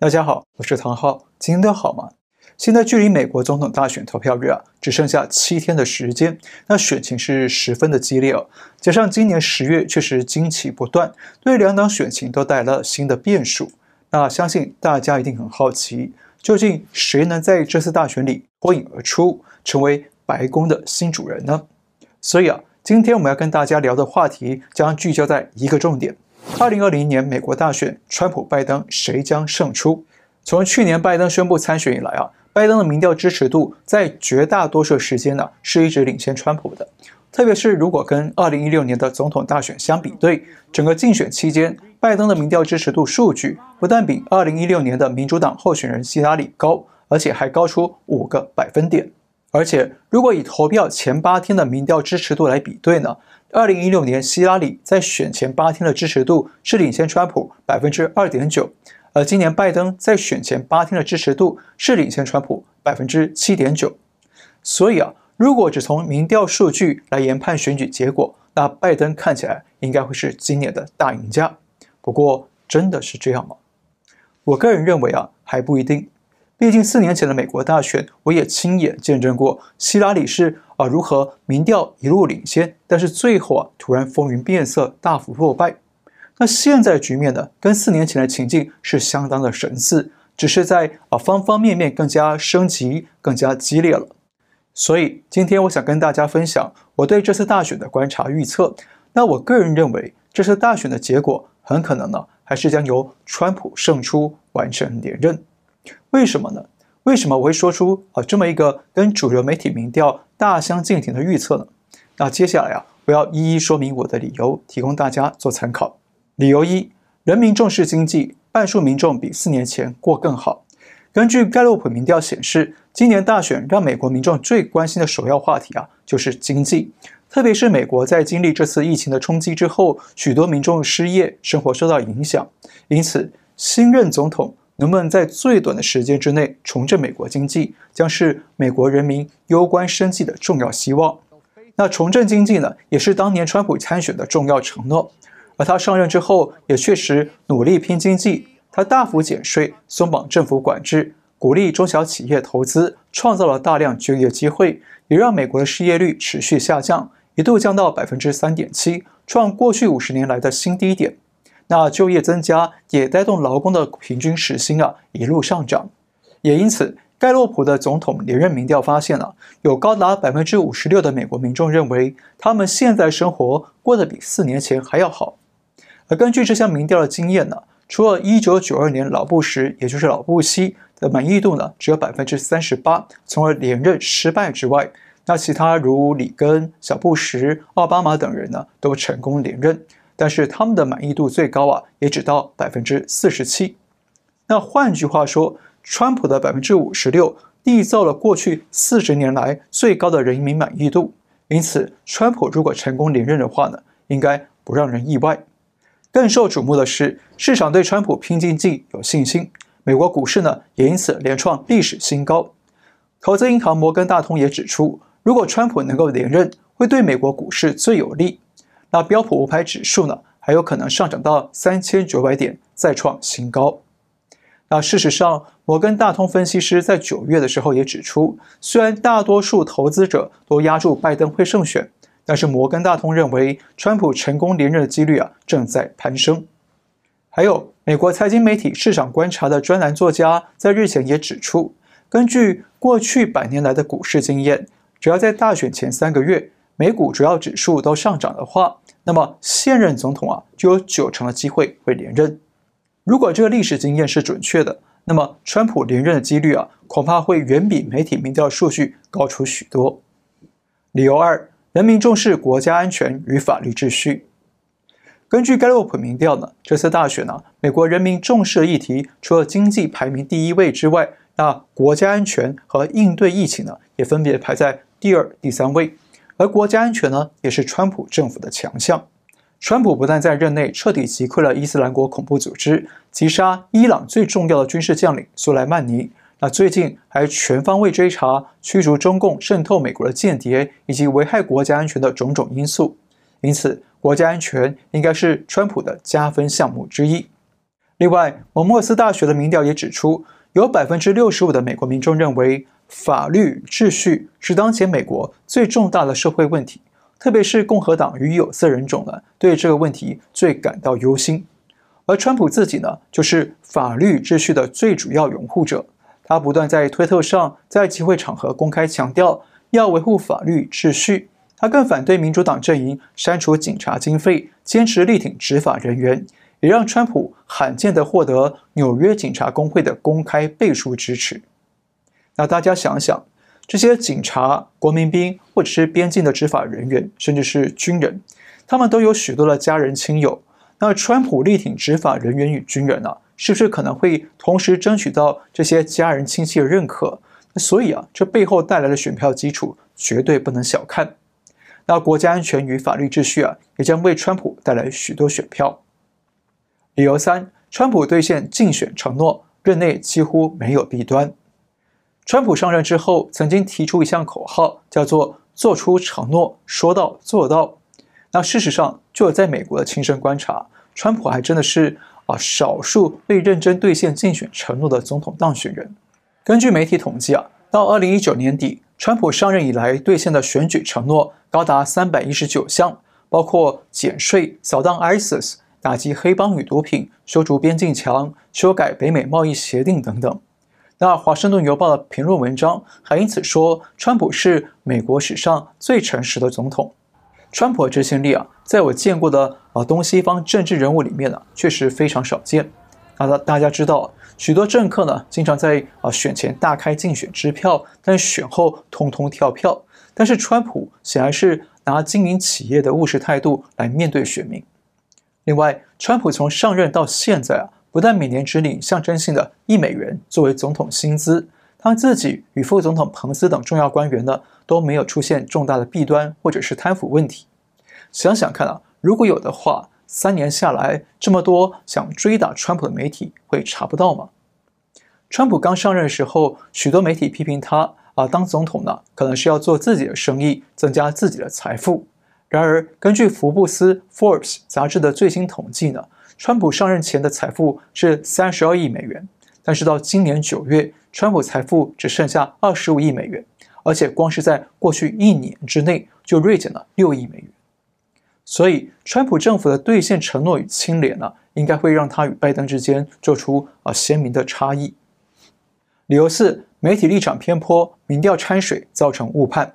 大家好，我是唐浩，今天都好吗？现在距离美国总统大选投票日啊，只剩下七天的时间，那选情是十分的激烈哦。加上今年十月确实惊奇不断，对两党选情都带来了新的变数。那相信大家一定很好奇，究竟谁能在这次大选里脱颖而出，成为白宫的新主人呢？所以啊，今天我们要跟大家聊的话题将聚焦在一个重点：二零二零年美国大选，川普、拜登谁将胜出？从去年拜登宣布参选以来啊。拜登的民调支持度在绝大多数时间呢是一直领先川普的，特别是如果跟二零一六年的总统大选相比对，整个竞选期间，拜登的民调支持度数据不但比二零一六年的民主党候选人希拉里高，而且还高出五个百分点。而且如果以投票前八天的民调支持度来比对呢，二零一六年希拉里在选前八天的支持度是领先川普百分之二点九。而今年拜登在选前八天的支持度是领先川普百分之七点九，所以啊，如果只从民调数据来研判选举结果，那拜登看起来应该会是今年的大赢家。不过，真的是这样吗？我个人认为啊，还不一定。毕竟四年前的美国大选，我也亲眼见证过希拉里是啊如何民调一路领先，但是最后啊突然风云变色，大幅落败。那现在的局面呢，跟四年前的情境是相当的神似，只是在啊方方面面更加升级、更加激烈了。所以今天我想跟大家分享我对这次大选的观察预测。那我个人认为，这次大选的结果很可能呢，还是将由川普胜出，完成连任。为什么呢？为什么我会说出啊这么一个跟主流媒体民调大相径庭的预测呢？那接下来啊，我要一一说明我的理由，提供大家做参考。理由一：人民重视经济，半数民众比四年前过更好。根据盖洛普民调显示，今年大选让美国民众最关心的首要话题啊，就是经济。特别是美国在经历这次疫情的冲击之后，许多民众失业，生活受到影响。因此，新任总统能不能在最短的时间之内重振美国经济，将是美国人民攸关生计的重要希望。那重振经济呢，也是当年川普参选的重要承诺。而他上任之后，也确实努力拼经济。他大幅减税、松绑政府管制，鼓励中小企业投资，创造了大量就业机会，也让美国的失业率持续下降，一度降到百分之三点七，创过去五十年来的新低点。那就业增加也带动劳工的平均时薪啊一路上涨。也因此，盖洛普的总统连任民调发现了啊，有高达百分之五十六的美国民众认为，他们现在生活过得比四年前还要好。而根据这项民调的经验呢，除了一九九二年老布什，也就是老布希的满意度呢只有百分之三十八，从而连任失败之外，那其他如里根、小布什、奥巴马等人呢都成功连任，但是他们的满意度最高啊也只到百分之四十七。那换句话说，川普的百分之五十六缔造了过去四十年来最高的人民满意度，因此川普如果成功连任的话呢，应该不让人意外。更受瞩目的是，市场对川普拼经济有信心。美国股市呢，也因此连创历史新高。投资银行摩根大通也指出，如果川普能够连任，会对美国股市最有利。那标普五百指数呢，还有可能上涨到三千九百点，再创新高。那事实上，摩根大通分析师在九月的时候也指出，虽然大多数投资者都押注拜登会胜选。但是摩根大通认为，川普成功连任的几率啊正在攀升。还有，美国财经媒体市场观察的专栏作家在日前也指出，根据过去百年来的股市经验，只要在大选前三个月，美股主要指数都上涨的话，那么现任总统啊就有九成的机会会连任。如果这个历史经验是准确的，那么川普连任的几率啊恐怕会远比媒体民调数据高出许多。理由二。人民重视国家安全与法律秩序。根据盖洛普民调呢，这次大选呢，美国人民重视的议题除了经济排名第一位之外，那国家安全和应对疫情呢，也分别排在第二、第三位。而国家安全呢，也是川普政府的强项。川普不但在任内彻底击溃了伊斯兰国恐怖组织，击杀伊朗最重要的军事将领苏莱曼尼。那最近还全方位追查、驱逐中共渗透美国的间谍以及危害国家安全的种种因素，因此国家安全应该是川普的加分项目之一。另外，蒙莫斯大学的民调也指出，有百分之六十五的美国民众认为法律秩序是当前美国最重大的社会问题，特别是共和党与有色人种呢，对这个问题最感到忧心。而川普自己呢，就是法律秩序的最主要拥护者。他不断在推特上，在集会场合公开强调要维护法律秩序。他更反对民主党阵营删除警察经费，坚持力挺执法人员，也让川普罕见地获得纽约警察工会的公开背书支持。那大家想想，这些警察、国民兵，或者是边境的执法人员，甚至是军人，他们都有许多的家人亲友。那川普力挺执法人员与军人呢、是不是可能会同时争取到这些家人亲戚的认可？所以啊，这背后带来的选票基础绝对不能小看。那国家安全与法律秩序啊，也将为川普带来许多选票。理由三：川普兑现竞选承诺，任内几乎没有弊端。川普上任之后，曾经提出一项口号，叫做“做出承诺，说到做到”。那事实上，就在美国的亲身观察，川普还真的是啊少数被认真兑现竞选承诺的总统当选人。根据媒体统计啊，到二零一九年底，川普上任以来兑现的选举承诺高达三百一十九项，包括减税、扫荡 ISIS、打击黑帮与毒品、修筑边境墙、修改北美贸易协定等等。那《华盛顿邮报》的评论文章还因此说，川普是美国史上最诚实的总统。川普的执行力啊，在我见过的啊东西方政治人物里面呢，确实非常少见。那大大家知道，许多政客呢，经常在啊选前大开竞选支票，但选后通通跳票。但是川普显然是拿经营企业的务实态度来面对选民。另外，川普从上任到现在啊，不但每年只领象征性的一美元作为总统薪资。他自己与副总统彭斯等重要官员呢，都没有出现重大的弊端或者是贪腐问题。想想看啊，如果有的话，三年下来，这么多想追打川普的媒体会查不到吗？川普刚上任的时候，许多媒体批评他啊，当总统呢，可能是要做自己的生意，增加自己的财富。然而，根据福布斯 （Forbes） 杂志的最新统计呢，川普上任前的财富是三十二亿美元，但是到今年九月，川普财富只剩下二十五亿美元，而且光是在过去一年之内就锐减了六亿美元。所以，川普政府的兑现承诺与清廉呢、应该会让他与拜登之间做出啊鲜明的差异。理由四：媒体立场偏颇，民调掺水，造成误判。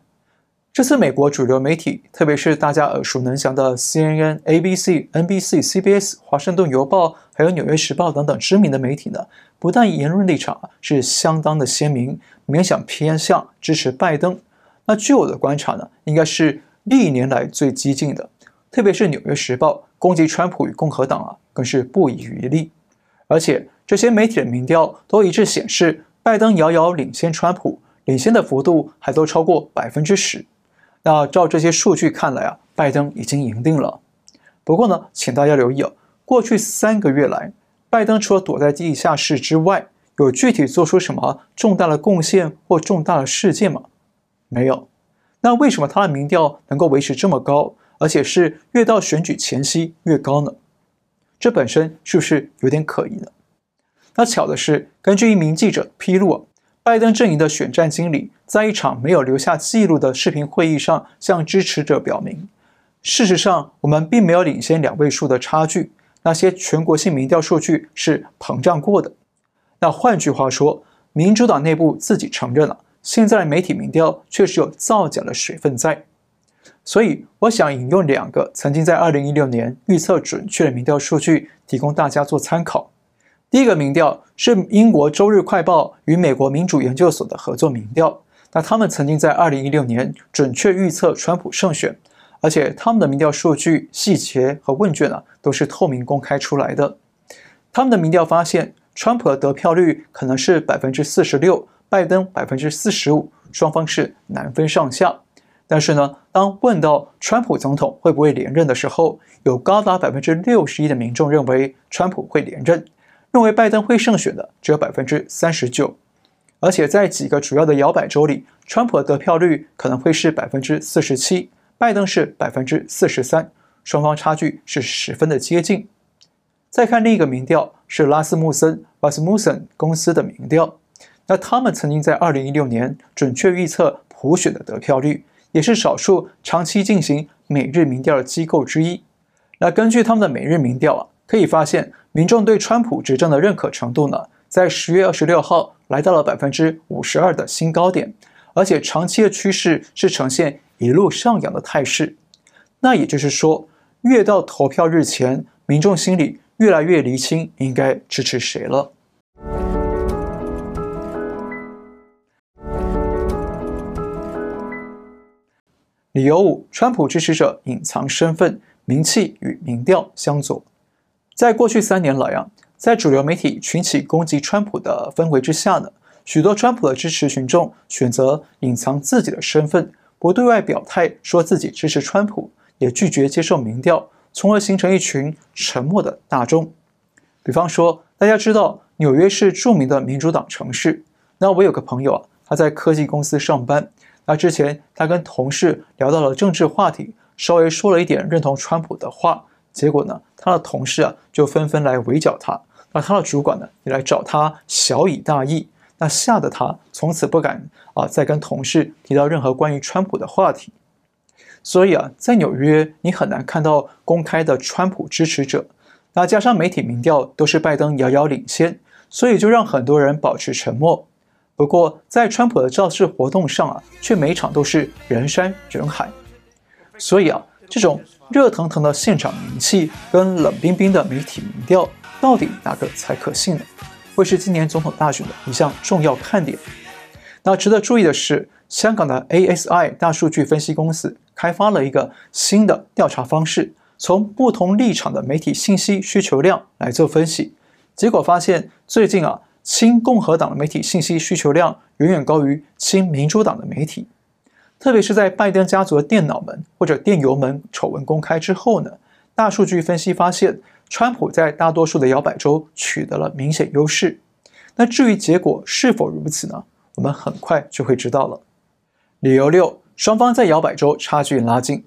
这次美国主流媒体，特别是大家耳熟能详的 CNN、ABC、NBC、CBS、华盛顿邮报，还有纽约时报等等知名的媒体呢，不但言论立场是相当的鲜明，明显偏向支持拜登。那据我的观察呢，应该是历年来最激进的，特别是纽约时报攻击川普与共和党啊，更是不遗余力。而且这些媒体的民调都一致显示，拜登遥遥领先川普，领先的幅度还都超过百分之十。那照这些数据看来啊，拜登已经赢定了。不过呢，请大家留意哦，过去三个月来，拜登除了躲在地下室之外，有具体做出什么重大的贡献或重大的事件吗？没有。那为什么他的民调能够维持这么高，而且是越到选举前夕越高呢？这本身是不是有点可疑呢？那巧的是，根据一名记者披露啊。拜登阵营的选战经理在一场没有留下记录的视频会议上，向支持者表明：“事实上，我们并没有领先两位数的差距。那些全国性民调数据是膨胀过的。”那换句话说，民主党内部自己承认了，现在的媒体民调确实有造假的水分在。所以，我想引用两个曾经在2016年预测准确的民调数据，提供大家做参考。第一个民调是英国《周日快报》与美国民主研究所的合作民调。那他们曾经在二零一六年准确预测川普胜选，而且他们的民调数据细节和问卷啊都是透明公开出来的。他们的民调发现，川普的得票率可能是百分之四十六，拜登百分之四十五，双方是难分上下。但是呢，当问到川普总统会不会连任的时候，有高达百分之六十一的民众认为川普会连任。认为拜登会胜选的只有百分之三十九，而且在几个主要的摇摆州里，川普的得票率可能会是百分之四十七，拜登是百分之四十三，双方差距是十分的接近。再看另一个民调，是拉斯穆森 （Rasmussen） 公司的民调。那他们曾经在二零一六年准确预测普选的得票率，也是少数长期进行每日民调的机构之一。那根据他们的每日民调啊，可以发现民众对川普执政的认可程度呢，在十月二十六号来到了百分之五十二的新高点，而且长期的趋势是呈现一路上扬的态势。那也就是说，越到投票日前，民众心里越来越厘清应该支持谁了。理由五：川普支持者隐藏身份，名气与民调相左。在过去三年来啊，在主流媒体群起攻击川普的氛围之下呢，许多川普的支持群众选择隐藏自己的身份，不对外表态，说自己支持川普，也拒绝接受民调，从而形成一群沉默的大众。比方说，大家知道纽约是著名的民主党城市，那我有个朋友啊，他在科技公司上班。那之前，他跟同事聊到了政治话题，稍微说了一点认同川普的话，结果呢，他的同事啊就纷纷来围剿他，那他的主管呢也来找他小以大义，那吓得他从此不敢啊再跟同事提到任何关于川普的话题。所以啊，在纽约你很难看到公开的川普支持者，那加上媒体民调都是拜登遥遥领先，所以就让很多人保持沉默。不过，在川普的造势活动上啊，却每场都是人山人海。所以啊，这种热腾腾的现场名气跟冷冰冰的媒体民调，到底哪个才可信呢？会是今年总统大选的一项重要看点。那值得注意的是，香港的 ASI 大数据分析公司开发了一个新的调查方式，从不同立场的媒体信息需求量来做分析，结果发现最近啊。亲共和党的媒体信息需求量远远高于亲民主党的媒体，特别是在拜登家族的电脑门或者电邮门丑闻公开之后呢，大数据分析发现，川普在大多数的摇摆州取得了明显优势。那至于结果是否如此呢？我们很快就会知道了。理由六，双方在摇摆州差距拉近。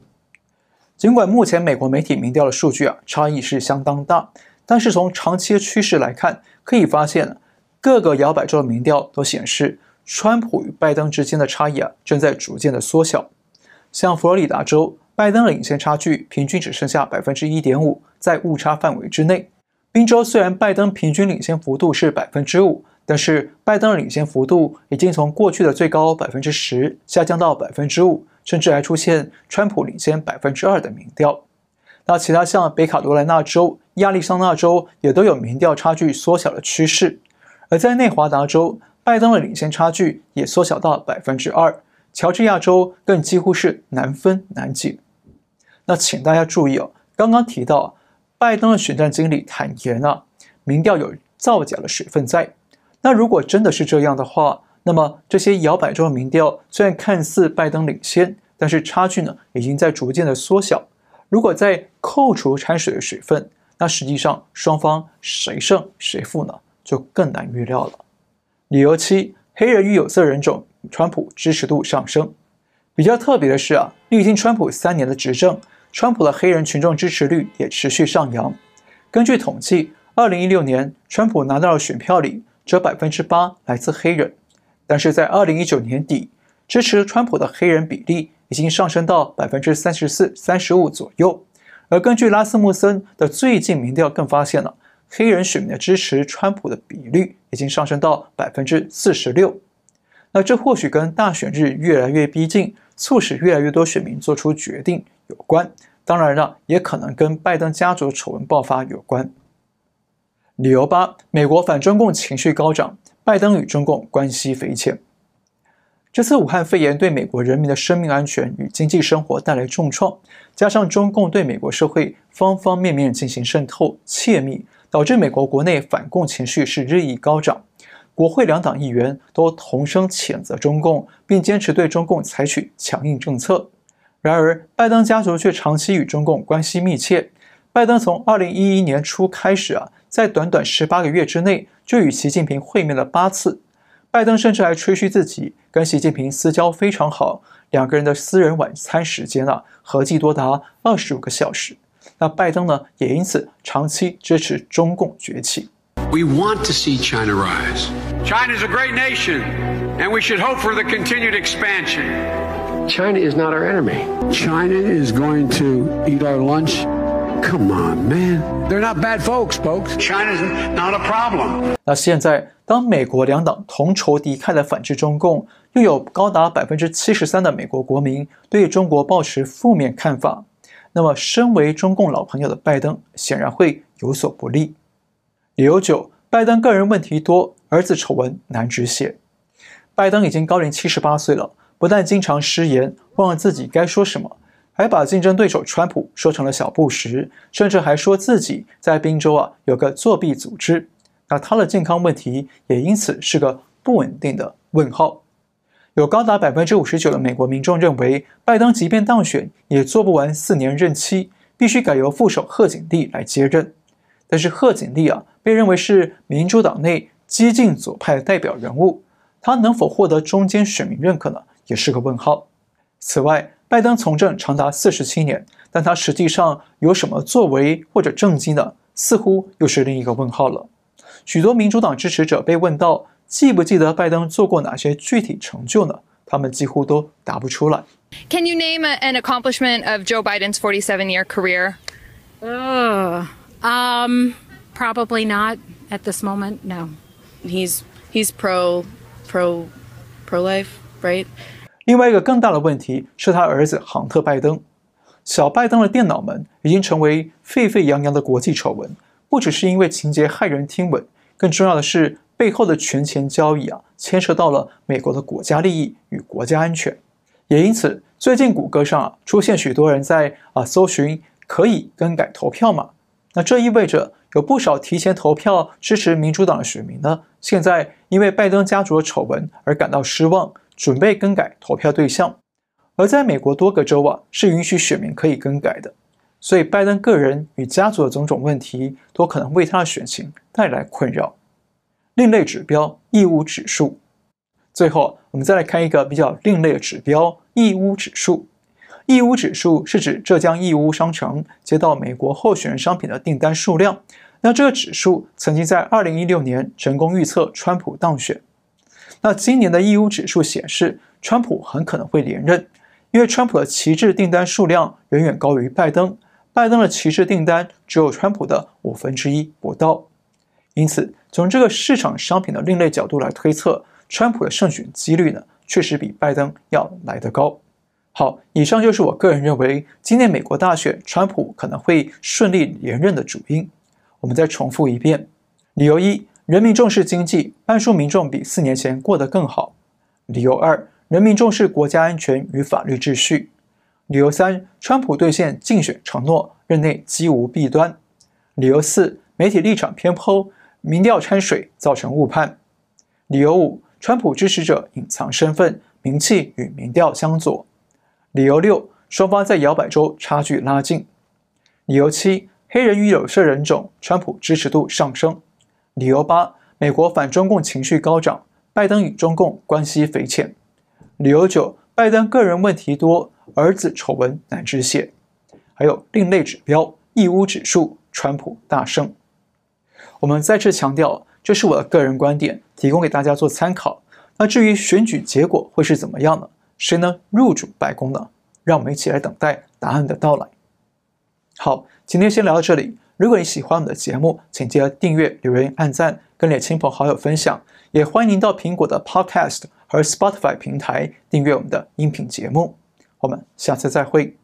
尽管目前美国媒体民调的数据啊差异是相当大，但是从长期趋势来看，可以发现各个摇摆州的民调都显示，川普与拜登之间的差异啊正在逐渐的缩小。像佛罗里达州，拜登领先差距平均只剩下百分之一点五，在误差范围之内。宾州虽然拜登平均领先幅度是百分之五，但是拜登的领先幅度已经从过去的最高百分之十下降到百分之五，甚至还出现川普领先百分之二的民调。那其他像北卡罗来纳州、亚利桑那州也都有民调差距缩小的趋势。而在内华达州，拜登的领先差距也缩小到百分之二，乔治亚州更几乎是难分难解。那请大家注意哦，刚刚提到拜登的选战经理坦言啊，民调有造假的水分在。那如果真的是这样的话，那么这些摇摆州的民调虽然看似拜登领先，但是差距呢已经在逐渐的缩小。如果再扣除掺水的水分，那实际上双方谁胜谁负呢？就更难预料了。理由七：黑人与有色人种，川普支持度上升。比较特别的是啊，历经川普三年的执政，川普的黑人群众支持率也持续上扬。根据统计，二零一六年川普拿到的选票里，只有百分之八来自黑人，但是在二零一九年底，支持川普的黑人比例已经上升到百分之三十四、三十五左右。而根据拉斯穆森的最近民调，更发现了。黑人选民的支持川普的比率已经上升到百分之四十六，那这或许跟大选日越来越逼近，促使越来越多选民做出决定有关。当然了，也可能跟拜登家族丑闻爆发有关。理由八：美国反中共情绪高涨，拜登与中共关系匪浅。这次武汉肺炎对美国人民的生命安全与经济生活带来重创，加上中共对美国社会方方面面进行渗透窃密。导致美国国内反共情绪是日益高涨，国会两党议员都同声谴责中共，并坚持对中共采取强硬政策。然而，拜登家族却长期与中共关系密切。拜登从二零一一年初开始啊，在短短十八个月之内就与习近平会面了八次。拜登甚至还吹嘘自己跟习近平私交非常好，两个人的私人晚餐时间啊，合计多达二十五个小时。那拜登呢，也因此长期支持中共崛起。We want to see China rise. China is a great nation, and we should hope for the continued expansion. China is not our enemy. China is going to eat our lunch. Come on, man. They're not bad folks, folks. China's not a problem. 那现在，当美国两党同仇敌忾的反制中共，又有高达百分之七十三的美国国民对中国抱持负面看法，那么身为中共老朋友的拜登显然会有所不利。理由九，拜登个人问题多，儿子丑闻难止血。拜登已经高龄七十八岁了，不但经常失言，忘了自己该说什么。还把竞争对手川普说成了小布什，甚至还说自己在宾州啊有个作弊组织。那他的健康问题也因此是个不稳定的问号。有高达百分之五十九的美国民众认为，拜登即便当选也做不完四年任期，必须改由副手贺锦丽来接任。但是贺锦丽啊被认为是民主党内激进左派的代表人物，他能否获得中间选民认可呢？也是个问号。此外，拜登从政长达四十七年，但他实际上有什么作为或者政绩呢？似乎又是另一个问号了。许多民主党支持者被问到记不记得拜登做过哪些具体成就呢？他们几乎都答不出来。Can you name an accomplishment of Joe Biden's forty-seven-year career? Uh, um, probably not at this moment. No, he's he's pro pro pro life, right? 另外一个更大的问题是他儿子杭特·拜登，小拜登的电脑门已经成为沸沸扬扬的国际丑闻，不只是因为情节骇人听闻，更重要的是 背后的权钱交易啊，牵涉到了美国的国家利益与国家安全。也因此，最近谷歌上啊出现许多人在啊搜寻可以更改投票码，那这意味着有不少提前投票支持民主党的选民呢，现在因为拜登家族的丑闻而感到失望。准备更改投票对象，而在美国多个州啊是允许选民可以更改的，所以拜登个人与家族的种种问题都可能为他的选情带来困扰。另类指标义乌指数，最后我们再来看一个比较另类的指标义乌指数。义乌指数是指浙江义乌商城接到美国候选人商品的订单数量。那这个指数曾经在二零一六年成功预测川普当选。那今年的义乌指数显示，川普很可能会连任，因为川普的旗帜订单数量远远高于拜登，拜登的旗帜订单只有川普的五分之一不到。因此，从这个市场商品的另类角度来推测，川普的胜选几率呢，确实比拜登要来得高。好，以上就是我个人认为今年美国大选川普可能会顺利连任的主因。我们再重复一遍，理由一。人民重视经济，半数民众比四年前过得更好。理由二，人民重视国家安全与法律秩序。理由三，川普兑现竞选承诺，任内几无弊端。理由四，媒体立场偏颇，民调掺水造成误判。理由五，川普支持者隐藏身份，名气与民调相左。理由六，双方在摇摆州差距拉近。理由七，黑人与有色人种，川普支持度上升。理由八：美国反中共情绪高涨，拜登与中共关系匪浅。理由九：拜登个人问题多，儿子丑闻难止血。还有另类指标，义乌指数，川普大胜。我们再次强调，这是我的个人观点，提供给大家做参考。那至于选举结果会是怎么样呢？谁能入主白宫呢？让我们一起来等待答案的到来。好，今天先聊到这里。如果你喜欢我们的节目，请记得订阅、留言、按赞，跟你的亲朋好友分享。也欢迎您到苹果的 Podcast 和 Spotify 平台订阅我们的音频节目。我们下次再会。